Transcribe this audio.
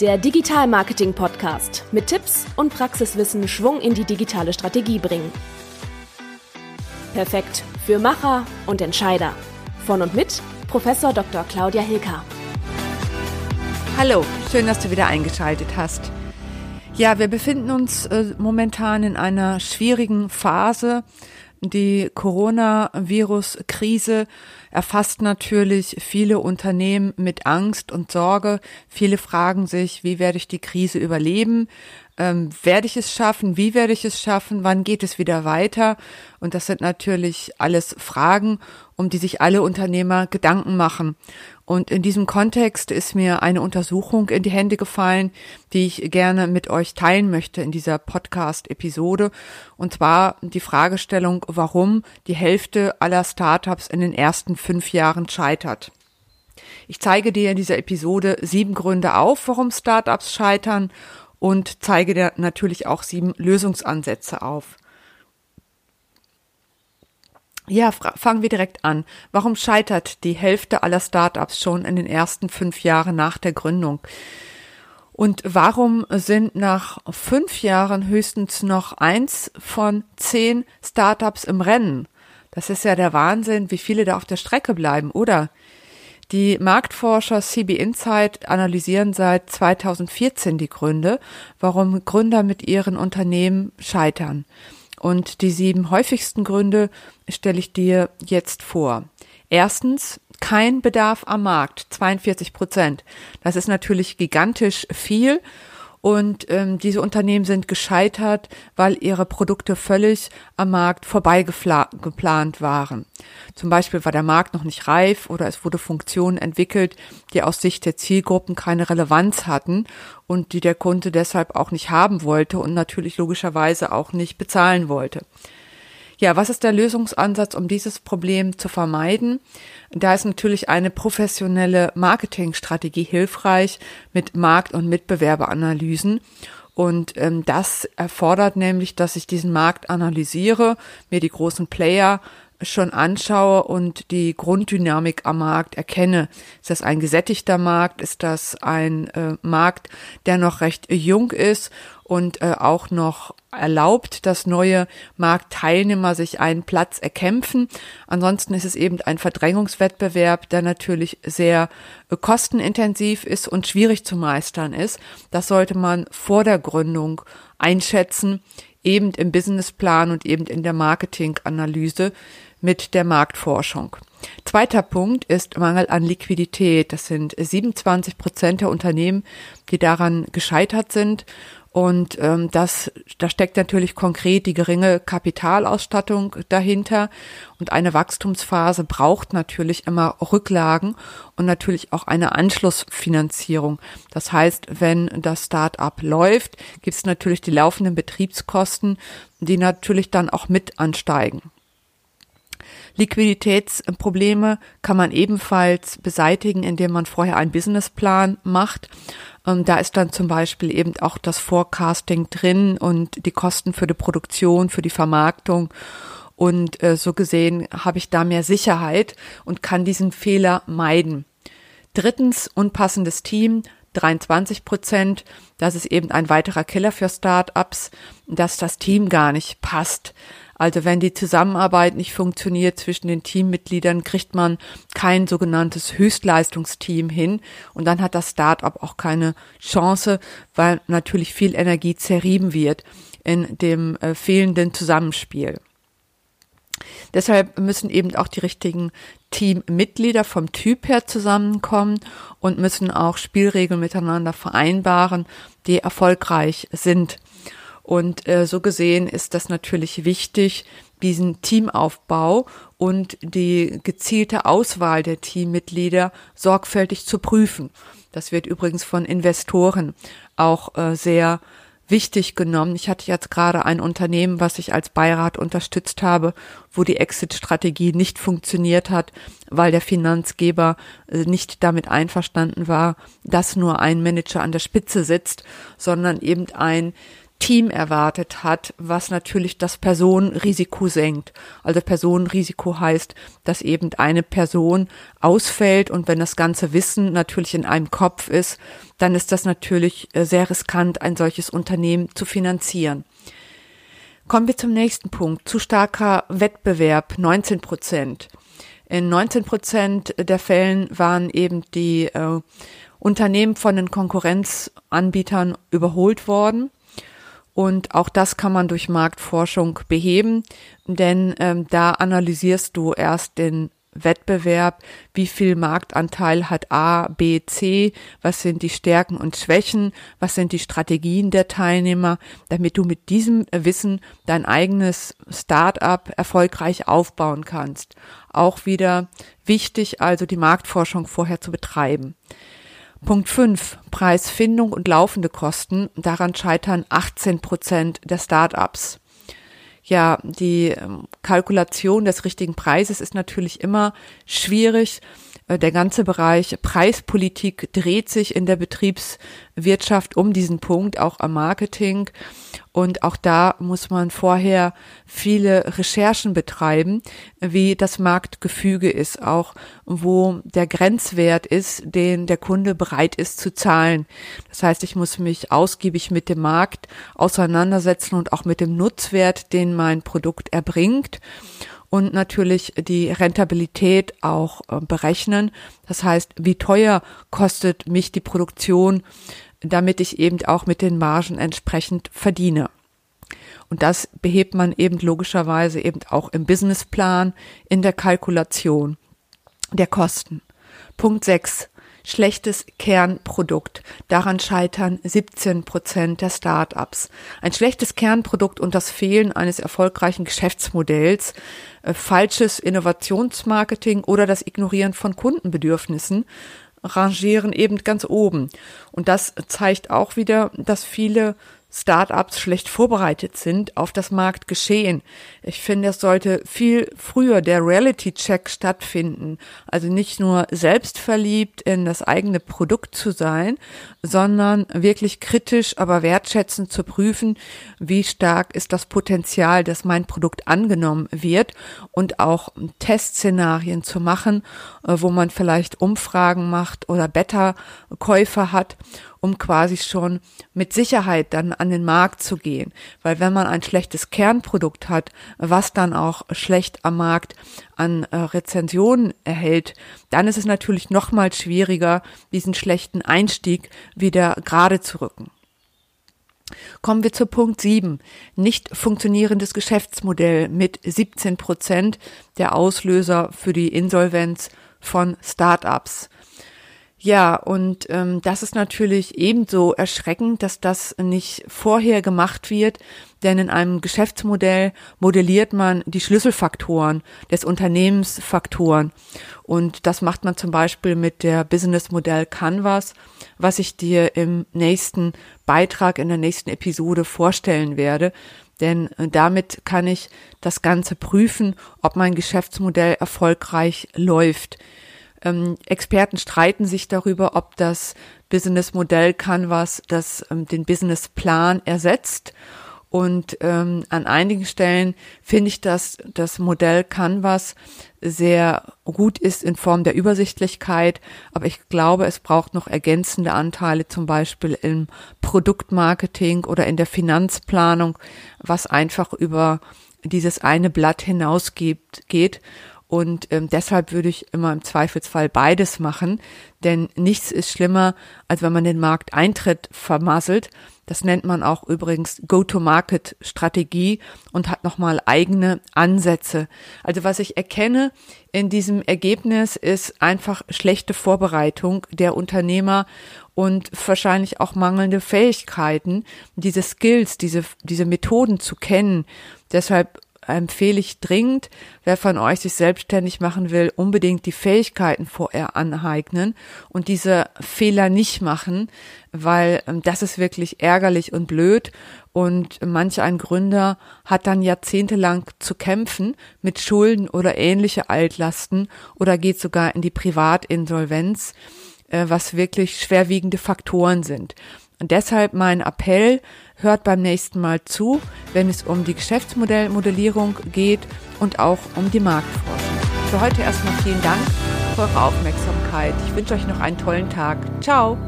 Der Digital Marketing Podcast mit Tipps und Praxiswissen Schwung in die digitale Strategie bringen. Perfekt für Macher und Entscheider. Von und mit Professor Dr. Claudia Hilker. Hallo, schön, dass du wieder eingeschaltet hast. Ja, wir befinden uns äh, momentan in einer schwierigen Phase. Die Coronavirus-Krise erfasst natürlich viele Unternehmen mit Angst und Sorge. Viele fragen sich, wie werde ich die Krise überleben? Ähm, werde ich es schaffen? Wie werde ich es schaffen? Wann geht es wieder weiter? Und das sind natürlich alles Fragen, um die sich alle Unternehmer Gedanken machen. Und in diesem Kontext ist mir eine Untersuchung in die Hände gefallen, die ich gerne mit euch teilen möchte in dieser Podcast-Episode. Und zwar die Fragestellung, warum die Hälfte aller Startups in den ersten fünf Jahren scheitert. Ich zeige dir in dieser Episode sieben Gründe auf, warum Startups scheitern und zeige dir natürlich auch sieben Lösungsansätze auf. Ja, fangen wir direkt an. Warum scheitert die Hälfte aller Startups schon in den ersten fünf Jahren nach der Gründung? Und warum sind nach fünf Jahren höchstens noch eins von zehn Startups im Rennen? Das ist ja der Wahnsinn, wie viele da auf der Strecke bleiben, oder? Die Marktforscher CB Insight analysieren seit 2014 die Gründe, warum Gründer mit ihren Unternehmen scheitern. Und die sieben häufigsten Gründe stelle ich dir jetzt vor. Erstens, kein Bedarf am Markt, 42 Prozent. Das ist natürlich gigantisch viel und ähm, diese Unternehmen sind gescheitert, weil ihre Produkte völlig am Markt vorbeigeplant waren. Zum Beispiel war der Markt noch nicht reif oder es wurde Funktionen entwickelt, die aus Sicht der Zielgruppen keine Relevanz hatten und die der Kunde deshalb auch nicht haben wollte und natürlich logischerweise auch nicht bezahlen wollte. Ja, was ist der Lösungsansatz, um dieses Problem zu vermeiden? Da ist natürlich eine professionelle Marketingstrategie hilfreich mit Markt- und Mitbewerberanalysen. Und ähm, das erfordert nämlich, dass ich diesen Markt analysiere, mir die großen Player schon anschaue und die Grunddynamik am Markt erkenne. Ist das ein gesättigter Markt? Ist das ein äh, Markt, der noch recht jung ist und äh, auch noch erlaubt, dass neue Marktteilnehmer sich einen Platz erkämpfen. Ansonsten ist es eben ein Verdrängungswettbewerb, der natürlich sehr äh, kostenintensiv ist und schwierig zu meistern ist. Das sollte man vor der Gründung einschätzen, eben im Businessplan und eben in der Marketinganalyse mit der Marktforschung. Zweiter Punkt ist Mangel an Liquidität. Das sind 27 Prozent der Unternehmen, die daran gescheitert sind. Und ähm, das, da steckt natürlich konkret die geringe Kapitalausstattung dahinter. Und eine Wachstumsphase braucht natürlich immer Rücklagen und natürlich auch eine Anschlussfinanzierung. Das heißt, wenn das Start-up läuft, gibt es natürlich die laufenden Betriebskosten, die natürlich dann auch mit ansteigen. Liquiditätsprobleme kann man ebenfalls beseitigen, indem man vorher einen Businessplan macht. Ähm, da ist dann zum Beispiel eben auch das Forecasting drin und die Kosten für die Produktion, für die Vermarktung. Und äh, so gesehen habe ich da mehr Sicherheit und kann diesen Fehler meiden. Drittens, unpassendes Team. 23 Prozent. Das ist eben ein weiterer Killer für Startups, dass das Team gar nicht passt. Also wenn die Zusammenarbeit nicht funktioniert zwischen den Teammitgliedern, kriegt man kein sogenanntes Höchstleistungsteam hin und dann hat das Startup auch keine Chance, weil natürlich viel Energie zerrieben wird in dem äh, fehlenden Zusammenspiel. Deshalb müssen eben auch die richtigen Teammitglieder vom Typ her zusammenkommen und müssen auch Spielregeln miteinander vereinbaren, die erfolgreich sind. Und äh, so gesehen ist das natürlich wichtig, diesen Teamaufbau und die gezielte Auswahl der Teammitglieder sorgfältig zu prüfen. Das wird übrigens von Investoren auch äh, sehr wichtig genommen. Ich hatte jetzt gerade ein Unternehmen, was ich als Beirat unterstützt habe, wo die Exit-Strategie nicht funktioniert hat, weil der Finanzgeber äh, nicht damit einverstanden war, dass nur ein Manager an der Spitze sitzt, sondern eben ein Team erwartet hat, was natürlich das Personenrisiko senkt. Also Personenrisiko heißt, dass eben eine Person ausfällt und wenn das ganze Wissen natürlich in einem Kopf ist, dann ist das natürlich äh, sehr riskant, ein solches Unternehmen zu finanzieren. Kommen wir zum nächsten Punkt. Zu starker Wettbewerb, 19 Prozent. In 19 Prozent der Fällen waren eben die äh, Unternehmen von den Konkurrenzanbietern überholt worden. Und auch das kann man durch Marktforschung beheben, denn ähm, da analysierst du erst den Wettbewerb, wie viel Marktanteil hat A, B, C, was sind die Stärken und Schwächen, was sind die Strategien der Teilnehmer, damit du mit diesem Wissen dein eigenes Start-up erfolgreich aufbauen kannst. Auch wieder wichtig, also die Marktforschung vorher zu betreiben. Punkt 5. Preisfindung und laufende Kosten. Daran scheitern 18 Prozent der Start-ups. Ja, die ähm, Kalkulation des richtigen Preises ist natürlich immer schwierig. Äh, der ganze Bereich Preispolitik dreht sich in der Betriebswirtschaft um diesen Punkt, auch am Marketing. Und auch da muss man vorher viele Recherchen betreiben, wie das Marktgefüge ist, auch wo der Grenzwert ist, den der Kunde bereit ist zu zahlen. Das heißt, ich muss mich ausgiebig mit dem Markt auseinandersetzen und auch mit dem Nutzwert, den mein Produkt erbringt und natürlich die Rentabilität auch äh, berechnen. Das heißt, wie teuer kostet mich die Produktion, damit ich eben auch mit den Margen entsprechend verdiene. Und das behebt man eben logischerweise eben auch im Businessplan, in der Kalkulation der Kosten. Punkt 6 schlechtes Kernprodukt. Daran scheitern 17 Prozent der Start-ups. Ein schlechtes Kernprodukt und das Fehlen eines erfolgreichen Geschäftsmodells, äh, falsches Innovationsmarketing oder das Ignorieren von Kundenbedürfnissen rangieren eben ganz oben. Und das zeigt auch wieder, dass viele Startups schlecht vorbereitet sind auf das Marktgeschehen. Ich finde, es sollte viel früher der Reality-Check stattfinden. Also nicht nur selbstverliebt in das eigene Produkt zu sein, sondern wirklich kritisch, aber wertschätzend zu prüfen, wie stark ist das Potenzial, dass mein Produkt angenommen wird und auch Testszenarien zu machen, äh, wo man vielleicht Umfragen macht oder Beta-Käufer hat um quasi schon mit Sicherheit dann an den Markt zu gehen. Weil wenn man ein schlechtes Kernprodukt hat, was dann auch schlecht am Markt an äh, Rezensionen erhält, dann ist es natürlich noch mal schwieriger, diesen schlechten Einstieg wieder gerade zu rücken. Kommen wir zu Punkt 7. Nicht funktionierendes Geschäftsmodell mit 17 Prozent der Auslöser für die Insolvenz von Startups. Ja, und ähm, das ist natürlich ebenso erschreckend, dass das nicht vorher gemacht wird, denn in einem Geschäftsmodell modelliert man die Schlüsselfaktoren des Unternehmensfaktoren. Und das macht man zum Beispiel mit der Business Modell Canvas, was ich dir im nächsten Beitrag, in der nächsten Episode vorstellen werde. Denn äh, damit kann ich das Ganze prüfen, ob mein Geschäftsmodell erfolgreich läuft. Ähm, Experten streiten sich darüber, ob das Business-Modell Canvas das, ähm, den Businessplan ersetzt. Und ähm, an einigen Stellen finde ich, dass das Modell Canvas sehr gut ist in Form der Übersichtlichkeit, aber ich glaube, es braucht noch ergänzende Anteile, zum Beispiel im Produktmarketing oder in der Finanzplanung, was einfach über dieses eine Blatt hinausgeht geht und ähm, deshalb würde ich immer im Zweifelsfall beides machen, denn nichts ist schlimmer, als wenn man den Markteintritt vermasselt. Das nennt man auch übrigens Go-to-Market-Strategie und hat nochmal eigene Ansätze. Also was ich erkenne in diesem Ergebnis ist einfach schlechte Vorbereitung der Unternehmer und wahrscheinlich auch mangelnde Fähigkeiten, diese Skills, diese, diese Methoden zu kennen. Deshalb empfehle ich dringend, wer von euch sich selbstständig machen will, unbedingt die Fähigkeiten vorher aneignen und diese Fehler nicht machen, weil ähm, das ist wirklich ärgerlich und blöd und manch ein Gründer hat dann jahrzehntelang zu kämpfen mit Schulden oder ähnliche Altlasten oder geht sogar in die Privatinsolvenz, äh, was wirklich schwerwiegende Faktoren sind. Und deshalb mein Appell, hört beim nächsten Mal zu, wenn es um die Geschäftsmodellmodellierung geht und auch um die Marktforschung. Für heute erstmal vielen Dank für eure Aufmerksamkeit. Ich wünsche euch noch einen tollen Tag. Ciao!